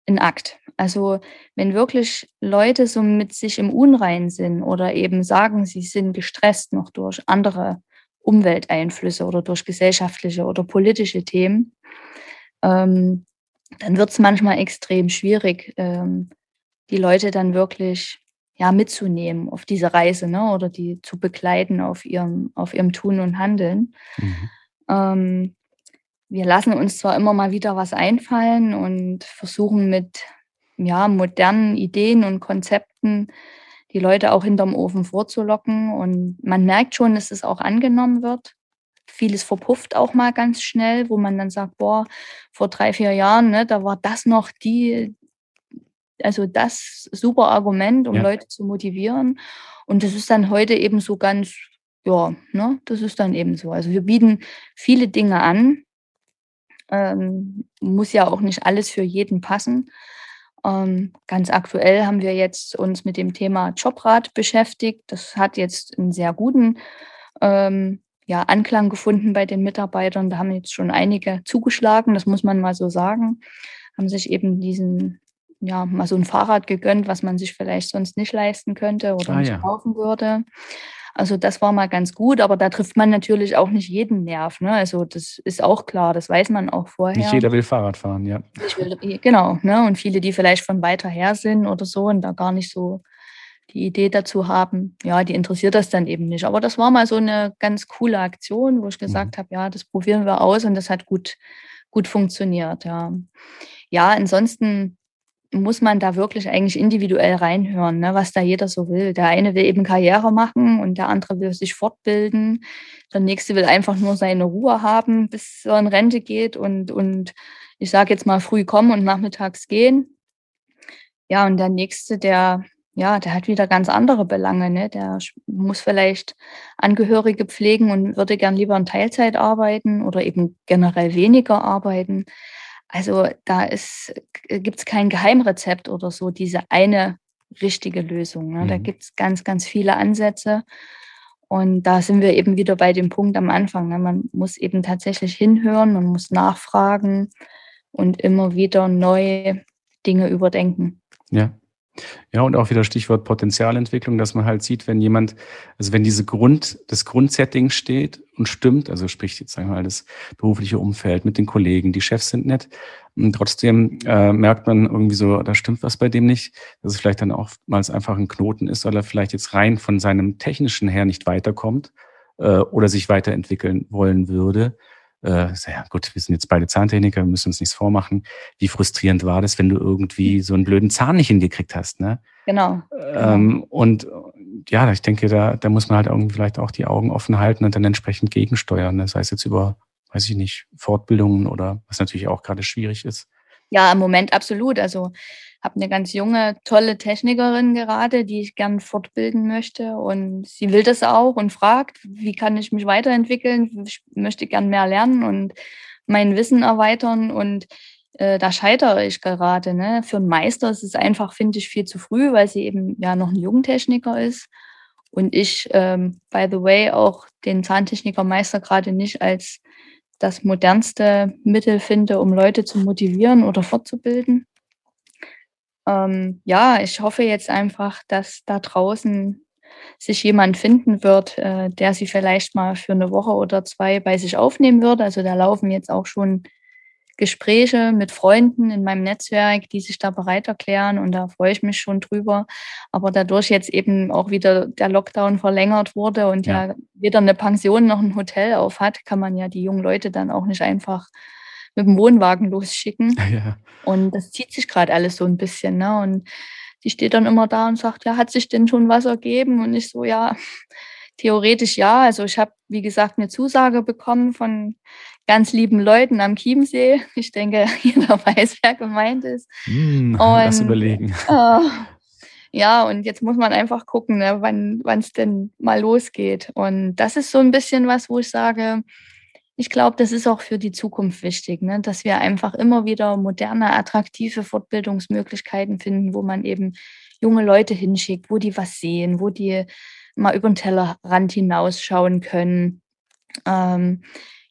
ein Akt. Also wenn wirklich Leute so mit sich im Unrein sind oder eben sagen, sie sind gestresst noch durch andere Umwelteinflüsse oder durch gesellschaftliche oder politische Themen, ähm, dann wird es manchmal extrem schwierig, ähm, die Leute dann wirklich ja, mitzunehmen auf diese Reise ne, oder die zu begleiten auf ihrem, auf ihrem Tun und Handeln. Mhm. Ähm, wir lassen uns zwar immer mal wieder was einfallen und versuchen mit ja, modernen Ideen und Konzepten die Leute auch hinterm Ofen vorzulocken. Und man merkt schon, dass es auch angenommen wird. Vieles verpufft auch mal ganz schnell, wo man dann sagt, boah, vor drei, vier Jahren, ne, da war das noch die, also das super Argument, um ja. Leute zu motivieren. Und das ist dann heute eben so ganz, ja, ne, das ist dann eben so. Also wir bieten viele Dinge an, ähm, muss ja auch nicht alles für jeden passen. Ähm, ganz aktuell haben wir jetzt uns mit dem Thema Jobrat beschäftigt. Das hat jetzt einen sehr guten ähm, ja, Anklang gefunden bei den Mitarbeitern. Da haben jetzt schon einige zugeschlagen, das muss man mal so sagen. Haben sich eben diesen, ja, mal so ein Fahrrad gegönnt, was man sich vielleicht sonst nicht leisten könnte oder ah, nicht ja. kaufen würde. Also das war mal ganz gut, aber da trifft man natürlich auch nicht jeden Nerv. Ne? Also das ist auch klar, das weiß man auch vorher. Nicht jeder will Fahrrad fahren, ja. Will, genau, ne? und viele, die vielleicht von weiter her sind oder so und da gar nicht so die Idee dazu haben, ja, die interessiert das dann eben nicht. Aber das war mal so eine ganz coole Aktion, wo ich gesagt mhm. habe, ja, das probieren wir aus und das hat gut, gut funktioniert. Ja, ja ansonsten muss man da wirklich eigentlich individuell reinhören, ne, was da jeder so will. Der eine will eben Karriere machen und der andere will sich fortbilden. Der nächste will einfach nur seine Ruhe haben, bis er in Rente geht und, und ich sage jetzt mal früh kommen und nachmittags gehen. Ja, und der nächste, der, ja, der hat wieder ganz andere Belange. Ne? Der muss vielleicht Angehörige pflegen und würde gern lieber in Teilzeit arbeiten oder eben generell weniger arbeiten. Also da gibt es kein Geheimrezept oder so, diese eine richtige Lösung. Ne? Mhm. Da gibt es ganz, ganz viele Ansätze. Und da sind wir eben wieder bei dem Punkt am Anfang. Ne? Man muss eben tatsächlich hinhören, man muss nachfragen und immer wieder neue Dinge überdenken. Ja. Ja, und auch wieder Stichwort Potenzialentwicklung, dass man halt sieht, wenn jemand, also wenn diese Grund, das Grundsetting steht und stimmt, also sprich jetzt sagen wir mal das berufliche Umfeld mit den Kollegen, die Chefs sind nett, und trotzdem äh, merkt man irgendwie so, da stimmt was bei dem nicht, dass es vielleicht dann oftmals einfach ein Knoten ist, weil er vielleicht jetzt rein von seinem technischen her nicht weiterkommt äh, oder sich weiterentwickeln wollen würde äh, ja gut, wir sind jetzt beide Zahntechniker, wir müssen uns nichts vormachen. Wie frustrierend war das, wenn du irgendwie so einen blöden Zahn nicht hingekriegt hast, ne? Genau. Ähm, genau. und ja, ich denke, da, da muss man halt irgendwie vielleicht auch die Augen offen halten und dann entsprechend gegensteuern. Das ne? heißt jetzt über, weiß ich nicht, Fortbildungen oder was natürlich auch gerade schwierig ist. Ja, im Moment absolut. Also habe eine ganz junge, tolle Technikerin gerade, die ich gern fortbilden möchte. Und sie will das auch und fragt, wie kann ich mich weiterentwickeln? Ich möchte gern mehr lernen und mein Wissen erweitern. Und äh, da scheitere ich gerade. Ne? Für einen Meister ist es einfach, finde ich, viel zu früh, weil sie eben ja noch ein Jugendtechniker ist. Und ich, ähm, by the way, auch den Zahntechnikermeister gerade nicht als das modernste Mittel finde, um Leute zu motivieren oder fortzubilden ähm, ja, ich hoffe jetzt einfach, dass da draußen sich jemand finden wird, äh, der sie vielleicht mal für eine Woche oder zwei bei sich aufnehmen wird. Also da laufen jetzt auch schon Gespräche mit Freunden in meinem Netzwerk, die sich da bereit erklären und da freue ich mich schon drüber. Aber dadurch jetzt eben auch wieder der Lockdown verlängert wurde und ja, ja weder eine Pension noch ein Hotel auf hat, kann man ja die jungen Leute dann auch nicht einfach mit dem Wohnwagen losschicken. Ja. Und das zieht sich gerade alles so ein bisschen. Ne? Und die steht dann immer da und sagt, ja, hat sich denn schon was ergeben? Und ich so, ja, theoretisch ja. Also ich habe, wie gesagt, eine Zusage bekommen von ganz lieben Leuten am Chiemsee. Ich denke, jeder weiß, wer gemeint ist. Mm, lass überlegen. Äh, ja, und jetzt muss man einfach gucken, ne, wann es denn mal losgeht. Und das ist so ein bisschen was, wo ich sage, ich glaube, das ist auch für die Zukunft wichtig, ne? dass wir einfach immer wieder moderne, attraktive Fortbildungsmöglichkeiten finden, wo man eben junge Leute hinschickt, wo die was sehen, wo die mal über den Tellerrand hinausschauen können. Ähm,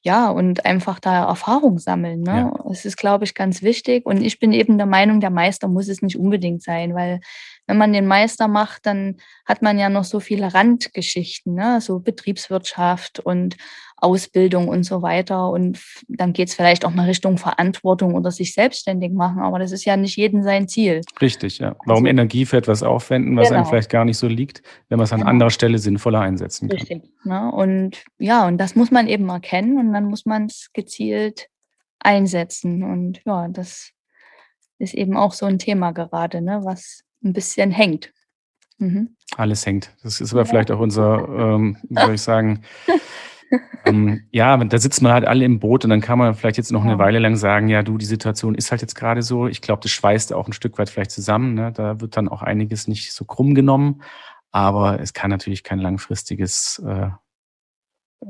ja, und einfach da Erfahrung sammeln. Ne? Ja. Das ist, glaube ich, ganz wichtig. Und ich bin eben der Meinung, der Meister muss es nicht unbedingt sein, weil wenn man den Meister macht, dann hat man ja noch so viele Randgeschichten, ne? so Betriebswirtschaft und Ausbildung und so weiter. Und dann geht es vielleicht auch mal Richtung Verantwortung oder sich selbstständig machen. Aber das ist ja nicht jedem sein Ziel. Richtig, ja. Warum also, Energie für etwas aufwenden, was genau. einem vielleicht gar nicht so liegt, wenn man es an genau. anderer Stelle sinnvoller einsetzen kann. Richtig. Ne? Und ja, und das muss man eben erkennen und dann muss man es gezielt einsetzen. Und ja, das ist eben auch so ein Thema gerade, ne? was ein bisschen hängt. Mhm. Alles hängt. Das ist aber ja. vielleicht auch unser, ähm, wie soll ich sagen, ähm, ja, da sitzt man halt alle im Boot und dann kann man vielleicht jetzt noch eine Weile lang sagen, ja, du, die Situation ist halt jetzt gerade so. Ich glaube, das schweißt auch ein Stück weit vielleicht zusammen. Ne? Da wird dann auch einiges nicht so krumm genommen. Aber es kann natürlich kein langfristiges äh,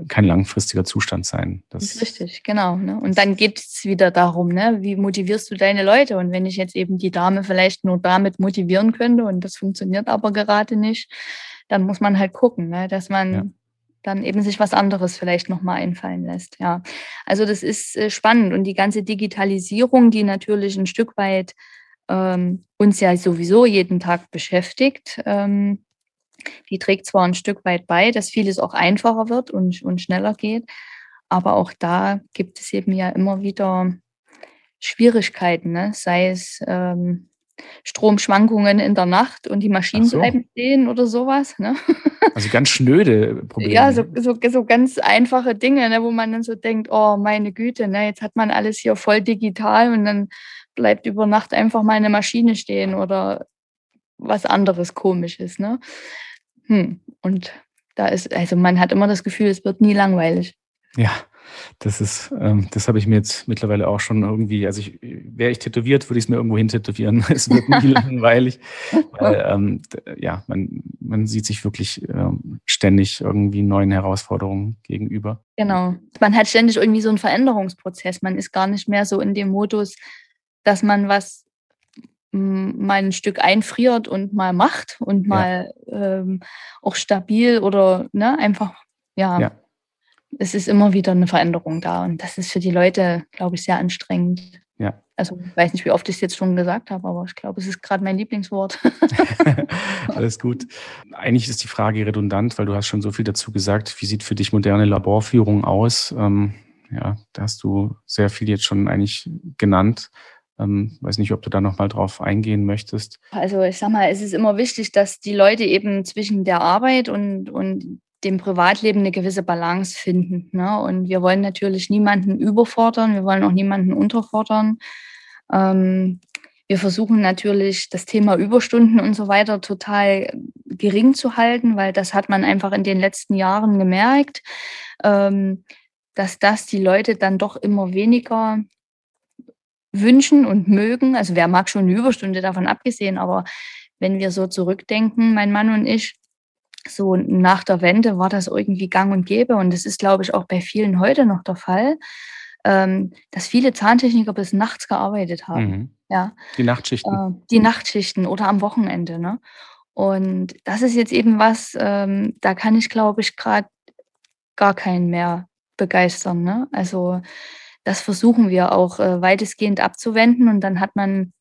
kein langfristiger Zustand sein. Das Richtig, genau. Ne? Und dann geht es wieder darum, ne? wie motivierst du deine Leute? Und wenn ich jetzt eben die Dame vielleicht nur damit motivieren könnte und das funktioniert aber gerade nicht, dann muss man halt gucken, ne? dass man ja. dann eben sich was anderes vielleicht nochmal einfallen lässt. Ja, also das ist äh, spannend und die ganze Digitalisierung, die natürlich ein Stück weit ähm, uns ja sowieso jeden Tag beschäftigt, ähm, die trägt zwar ein Stück weit bei, dass vieles auch einfacher wird und, und schneller geht, aber auch da gibt es eben ja immer wieder Schwierigkeiten, ne? sei es ähm, Stromschwankungen in der Nacht und die Maschinen so. bleiben stehen oder sowas. Ne? Also ganz schnöde Probleme. Ja, so, so, so ganz einfache Dinge, ne, wo man dann so denkt, oh meine Güte, ne, jetzt hat man alles hier voll digital und dann bleibt über Nacht einfach mal eine Maschine stehen oder was anderes komisches. Ne? Hm. Und da ist, also man hat immer das Gefühl, es wird nie langweilig. Ja, das ist, ähm, das habe ich mir jetzt mittlerweile auch schon irgendwie, also ich, wäre ich tätowiert, würde ich es mir irgendwo hin tätowieren. es wird nie langweilig. Weil, ähm, ja, man, man sieht sich wirklich ähm, ständig irgendwie neuen Herausforderungen gegenüber. Genau. Man hat ständig irgendwie so einen Veränderungsprozess. Man ist gar nicht mehr so in dem Modus, dass man was mal ein Stück einfriert und mal macht und mal ja. ähm, auch stabil oder ne, einfach, ja, ja, es ist immer wieder eine Veränderung da und das ist für die Leute, glaube ich, sehr anstrengend. Ja. Also ich weiß nicht, wie oft ich es jetzt schon gesagt habe, aber ich glaube, es ist gerade mein Lieblingswort. Alles gut. Eigentlich ist die Frage redundant, weil du hast schon so viel dazu gesagt. Wie sieht für dich moderne Laborführung aus? Ähm, ja, da hast du sehr viel jetzt schon eigentlich genannt. Ähm, weiß nicht, ob du da nochmal drauf eingehen möchtest. Also ich sag mal, es ist immer wichtig, dass die Leute eben zwischen der Arbeit und, und dem Privatleben eine gewisse Balance finden. Ne? Und wir wollen natürlich niemanden überfordern, wir wollen auch niemanden unterfordern. Ähm, wir versuchen natürlich das Thema Überstunden und so weiter total gering zu halten, weil das hat man einfach in den letzten Jahren gemerkt, ähm, dass das die Leute dann doch immer weniger wünschen und mögen. Also wer mag schon eine Überstunde davon abgesehen, aber wenn wir so zurückdenken, mein Mann und ich, so nach der Wende war das irgendwie gang und gäbe und das ist, glaube ich, auch bei vielen heute noch der Fall, ähm, dass viele Zahntechniker bis nachts gearbeitet haben. Mhm. Ja. Die Nachtschichten. Äh, die Nachtschichten oder am Wochenende. Ne? Und das ist jetzt eben was, ähm, da kann ich, glaube ich, gerade gar keinen mehr begeistern. Ne? Also das versuchen wir auch äh, weitestgehend abzuwenden und dann hat man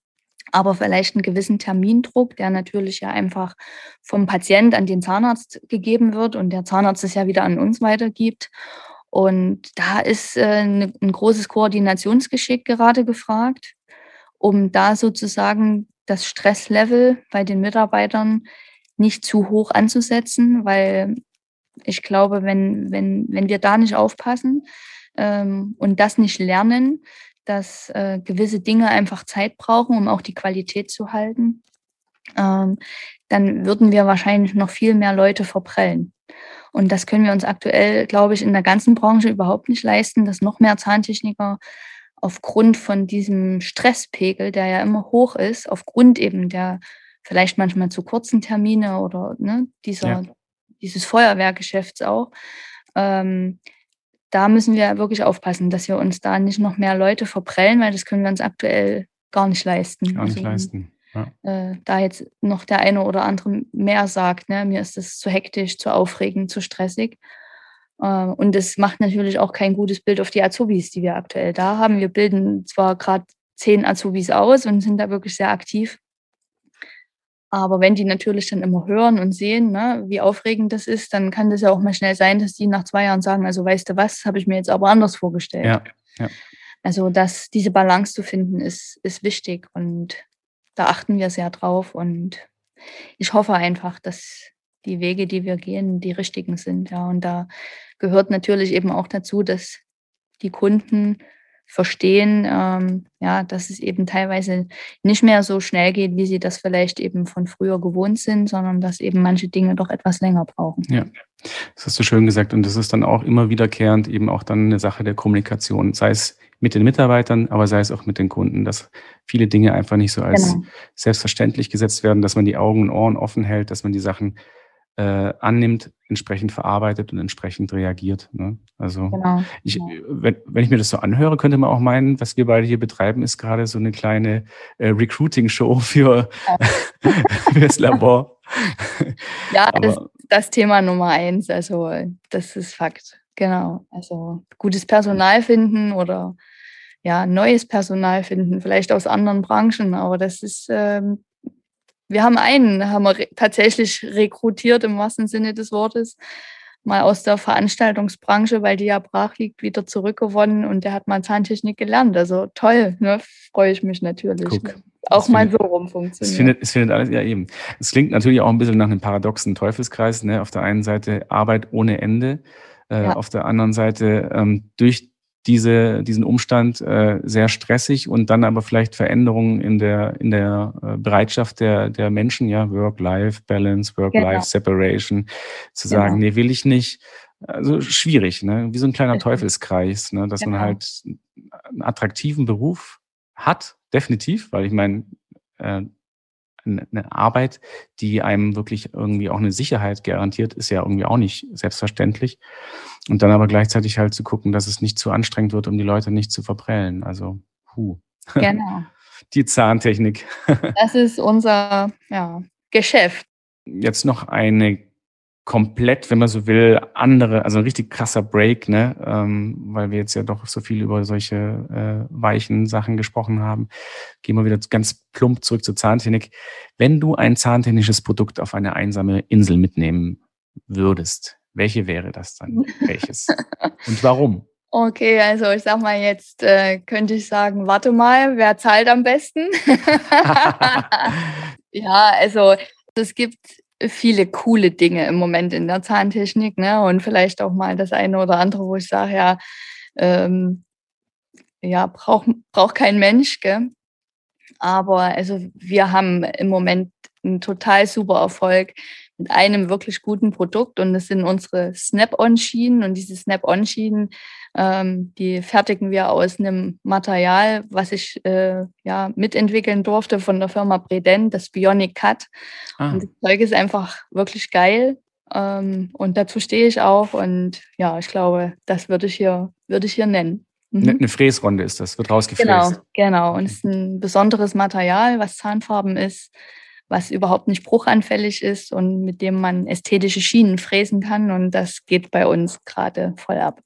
aber vielleicht einen gewissen Termindruck, der natürlich ja einfach vom Patient an den Zahnarzt gegeben wird und der Zahnarzt es ja wieder an uns weitergibt. Und da ist äh, ne, ein großes Koordinationsgeschick gerade gefragt, um da sozusagen das Stresslevel bei den Mitarbeitern nicht zu hoch anzusetzen, weil ich glaube, wenn, wenn, wenn wir da nicht aufpassen, ähm, und das nicht lernen, dass äh, gewisse Dinge einfach Zeit brauchen, um auch die Qualität zu halten, ähm, dann würden wir wahrscheinlich noch viel mehr Leute verprellen. Und das können wir uns aktuell, glaube ich, in der ganzen Branche überhaupt nicht leisten, dass noch mehr Zahntechniker aufgrund von diesem Stresspegel, der ja immer hoch ist, aufgrund eben der vielleicht manchmal zu kurzen Termine oder ne, dieser, ja. dieses Feuerwehrgeschäfts auch, ähm, da müssen wir wirklich aufpassen, dass wir uns da nicht noch mehr Leute verprellen, weil das können wir uns aktuell gar nicht leisten. Gar nicht also, leisten. Ja. Äh, da jetzt noch der eine oder andere mehr sagt, ne, mir ist das zu hektisch, zu aufregend, zu stressig. Äh, und das macht natürlich auch kein gutes Bild auf die Azubis, die wir aktuell da haben. Wir bilden zwar gerade zehn Azubis aus und sind da wirklich sehr aktiv. Aber wenn die natürlich dann immer hören und sehen, ne, wie aufregend das ist, dann kann das ja auch mal schnell sein, dass die nach zwei Jahren sagen, also weißt du was, habe ich mir jetzt aber anders vorgestellt. Ja, ja. Also dass diese Balance zu finden, ist, ist wichtig und da achten wir sehr drauf. Und ich hoffe einfach, dass die Wege, die wir gehen, die richtigen sind. Ja, und da gehört natürlich eben auch dazu, dass die Kunden verstehen, ähm, ja, dass es eben teilweise nicht mehr so schnell geht, wie sie das vielleicht eben von früher gewohnt sind, sondern dass eben manche Dinge doch etwas länger brauchen. Ja, das hast du schön gesagt. Und das ist dann auch immer wiederkehrend eben auch dann eine Sache der Kommunikation, sei es mit den Mitarbeitern, aber sei es auch mit den Kunden, dass viele Dinge einfach nicht so als genau. selbstverständlich gesetzt werden, dass man die Augen und Ohren offen hält, dass man die Sachen äh, annimmt, entsprechend verarbeitet und entsprechend reagiert. Ne? Also genau, ich. Wenn, wenn ich mir das so anhöre, könnte man auch meinen, was wir beide hier betreiben, ist gerade so eine kleine äh, Recruiting-Show für, ja. das Labor. Ja, Aber, das, das Thema Nummer eins. Also das ist Fakt. Genau. Also gutes Personal finden oder ja, neues Personal finden, vielleicht aus anderen Branchen. Aber das ist ähm, wir haben einen, haben wir tatsächlich rekrutiert im wahrsten Sinne des Wortes, mal aus der Veranstaltungsbranche, weil die ja brach liegt, wieder zurückgewonnen und der hat mal Zahntechnik gelernt. Also toll, ne? freue ich mich natürlich. Guck, auch mal findet, so rum funktioniert. Es findet, es findet alles, ja eben. Es klingt natürlich auch ein bisschen nach einem paradoxen Teufelskreis. Ne? Auf der einen Seite Arbeit ohne Ende, äh, ja. auf der anderen Seite ähm, durch diese, diesen Umstand äh, sehr stressig und dann aber vielleicht Veränderungen in der, in der äh, Bereitschaft der, der Menschen, ja, Work-Life-Balance, Work-Life-Separation, genau. zu sagen, genau. nee, will ich nicht. Also schwierig, ne? Wie so ein kleiner Teufelskreis, ne? Dass genau. man halt einen attraktiven Beruf hat, definitiv, weil ich meine, äh, eine Arbeit, die einem wirklich irgendwie auch eine Sicherheit garantiert, ist ja irgendwie auch nicht selbstverständlich. Und dann aber gleichzeitig halt zu gucken, dass es nicht zu anstrengend wird, um die Leute nicht zu verprellen. Also, hu. Genau. Die Zahntechnik. Das ist unser ja, Geschäft. Jetzt noch eine komplett, wenn man so will, andere, also ein richtig krasser Break, ne? Ähm, weil wir jetzt ja doch so viel über solche äh, weichen Sachen gesprochen haben. Gehen wir wieder ganz plump zurück zur Zahntechnik. Wenn du ein zahntechnisches Produkt auf eine einsame Insel mitnehmen würdest, welche wäre das dann? Welches? Und warum? Okay, also ich sag mal, jetzt äh, könnte ich sagen, warte mal, wer zahlt am besten? ja, also es gibt viele coole Dinge im Moment in der Zahntechnik, ne? Und vielleicht auch mal das eine oder andere, wo ich sage, ja, ähm, ja, braucht brauch kein Mensch, gell? Aber also wir haben im Moment einen total super Erfolg mit einem wirklich guten Produkt und das sind unsere Snap-on-Schienen und diese Snap-on-Schienen, ähm, die fertigen wir aus einem Material, was ich äh, ja mitentwickeln durfte von der Firma Bredent, das Bionic Cut. Ah. Und das Zeug ist einfach wirklich geil ähm, und dazu stehe ich auch und ja, ich glaube, das würde ich hier, würde ich hier nennen. Mhm. Eine Fräsrunde ist das, wird rausgefräst. Genau, genau. Und es ist ein besonderes Material, was Zahnfarben ist was überhaupt nicht bruchanfällig ist und mit dem man ästhetische Schienen fräsen kann. Und das geht bei uns gerade voll ab.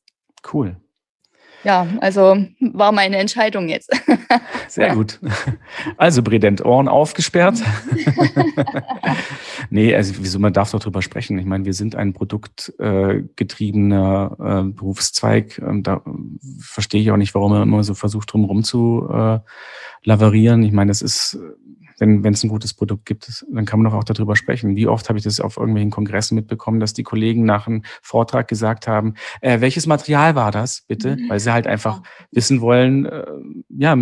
Cool. Ja, also war meine Entscheidung jetzt. Sehr gut. Also Bredent, Ohren aufgesperrt. nee, also wieso, man darf doch drüber sprechen. Ich meine, wir sind ein produktgetriebener äh, äh, Berufszweig. Ähm, da verstehe ich auch nicht, warum man immer so versucht, drumherum zu äh, lavarieren. Ich meine, das ist wenn wenn es ein gutes Produkt gibt, dann kann man doch auch darüber sprechen. Wie oft habe ich das auf irgendwelchen Kongressen mitbekommen, dass die Kollegen nach einem Vortrag gesagt haben, äh, welches Material war das, bitte? Mhm. Weil sie halt einfach wissen wollen, äh, ja,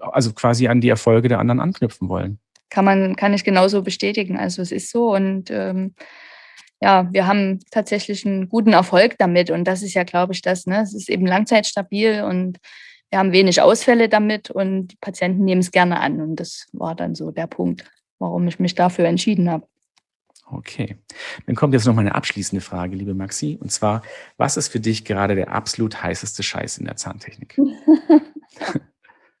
also quasi an die Erfolge der anderen anknüpfen wollen. Kann man, kann ich genauso bestätigen. Also es ist so und ähm, ja, wir haben tatsächlich einen guten Erfolg damit und das ist ja, glaube ich, das. Ne? Es ist eben langzeitstabil und wir haben wenig Ausfälle damit und die Patienten nehmen es gerne an. Und das war dann so der Punkt, warum ich mich dafür entschieden habe. Okay. Dann kommt jetzt noch mal eine abschließende Frage, liebe Maxi. Und zwar, was ist für dich gerade der absolut heißeste Scheiß in der Zahntechnik?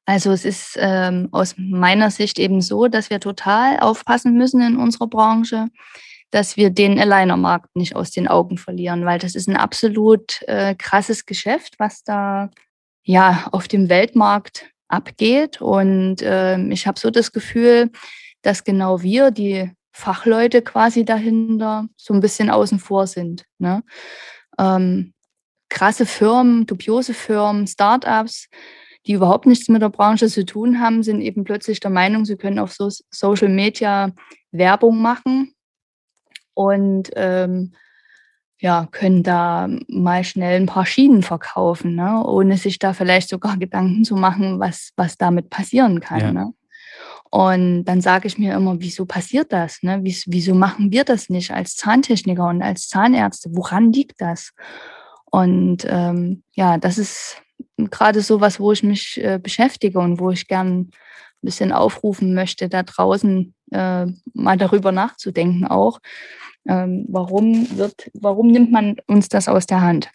Also es ist ähm, aus meiner Sicht eben so, dass wir total aufpassen müssen in unserer Branche, dass wir den Aligner-Markt nicht aus den Augen verlieren, weil das ist ein absolut äh, krasses Geschäft, was da ja auf dem Weltmarkt abgeht. Und äh, ich habe so das Gefühl, dass genau wir, die Fachleute quasi dahinter, so ein bisschen außen vor sind. Ne? Ähm, krasse Firmen, dubiose Firmen, Startups, die überhaupt nichts mit der Branche zu tun haben, sind eben plötzlich der Meinung, sie können auf so Social Media Werbung machen und ähm, ja, können da mal schnell ein paar Schienen verkaufen, ne? ohne sich da vielleicht sogar Gedanken zu machen, was, was damit passieren kann. Ja. Ne? Und dann sage ich mir immer, wieso passiert das? Ne? Wieso machen wir das nicht als Zahntechniker und als Zahnärzte? Woran liegt das? Und ähm, ja, das ist gerade so was, wo ich mich äh, beschäftige und wo ich gern ein bisschen aufrufen möchte, da draußen äh, mal darüber nachzudenken auch. Ähm, warum wird, warum nimmt man uns das aus der Hand?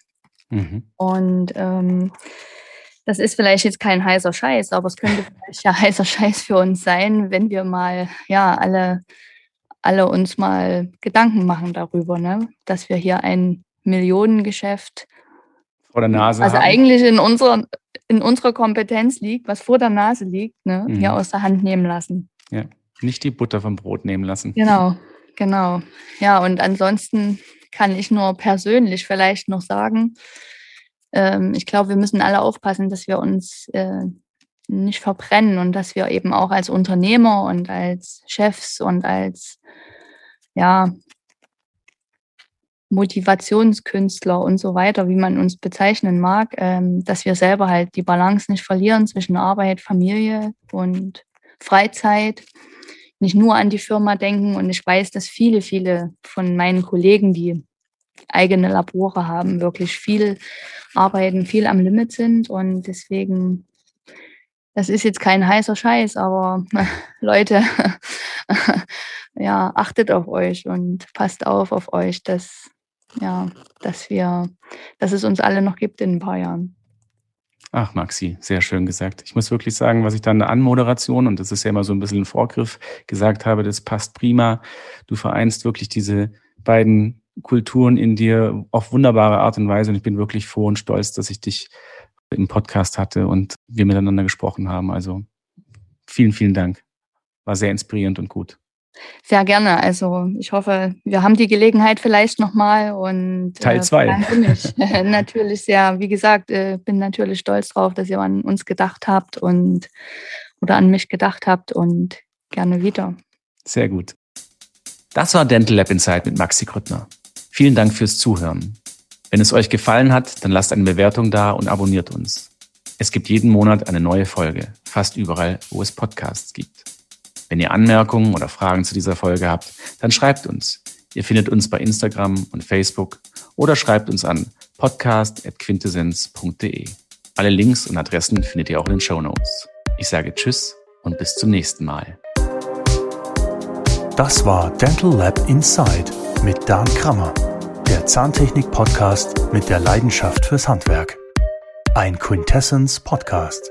Mhm. Und ähm, das ist vielleicht jetzt kein heißer Scheiß, aber es könnte vielleicht ja heißer Scheiß für uns sein, wenn wir mal, ja, alle, alle uns mal Gedanken machen darüber, ne? dass wir hier ein Millionengeschäft vor der Nase also haben. eigentlich in unserer, in unserer Kompetenz liegt, was vor der Nase liegt, ne? Mhm. hier aus der Hand nehmen lassen. Ja, nicht die Butter vom Brot nehmen lassen. Genau, genau. Ja, und ansonsten kann ich nur persönlich vielleicht noch sagen, ähm, ich glaube, wir müssen alle aufpassen, dass wir uns äh, nicht verbrennen und dass wir eben auch als Unternehmer und als Chefs und als ja, Motivationskünstler und so weiter, wie man uns bezeichnen mag, ähm, dass wir selber halt die Balance nicht verlieren zwischen Arbeit, Familie und Freizeit, nicht nur an die Firma denken. Und ich weiß, dass viele, viele von meinen Kollegen, die eigene Labore haben, wirklich viel arbeiten, viel am Limit sind. Und deswegen, das ist jetzt kein heißer Scheiß, aber Leute, ja, achtet auf euch und passt auf auf euch, dass, ja, dass wir, dass es uns alle noch gibt in ein paar Jahren. Ach, Maxi, sehr schön gesagt. Ich muss wirklich sagen, was ich dann in der Anmoderation, und das ist ja immer so ein bisschen ein Vorgriff, gesagt habe, das passt prima. Du vereinst wirklich diese beiden Kulturen in dir auf wunderbare Art und Weise. Und ich bin wirklich froh und stolz, dass ich dich im Podcast hatte und wir miteinander gesprochen haben. Also vielen, vielen Dank. War sehr inspirierend und gut. Sehr gerne. Also ich hoffe, wir haben die Gelegenheit vielleicht nochmal und Teil äh, zwei. Äh, natürlich sehr, wie gesagt, äh, bin natürlich stolz drauf, dass ihr an uns gedacht habt und oder an mich gedacht habt und gerne wieder. Sehr gut. Das war Dental Lab Insight mit Maxi Grüttner. Vielen Dank fürs Zuhören. Wenn es euch gefallen hat, dann lasst eine Bewertung da und abonniert uns. Es gibt jeden Monat eine neue Folge, fast überall, wo es Podcasts gibt. Wenn ihr Anmerkungen oder Fragen zu dieser Folge habt, dann schreibt uns. Ihr findet uns bei Instagram und Facebook oder schreibt uns an podcast.quintessenz.de. Alle Links und Adressen findet ihr auch in den Show Notes. Ich sage Tschüss und bis zum nächsten Mal. Das war Dental Lab Inside mit Dan Krammer, der Zahntechnik-Podcast mit der Leidenschaft fürs Handwerk. Ein Quintessence Podcast.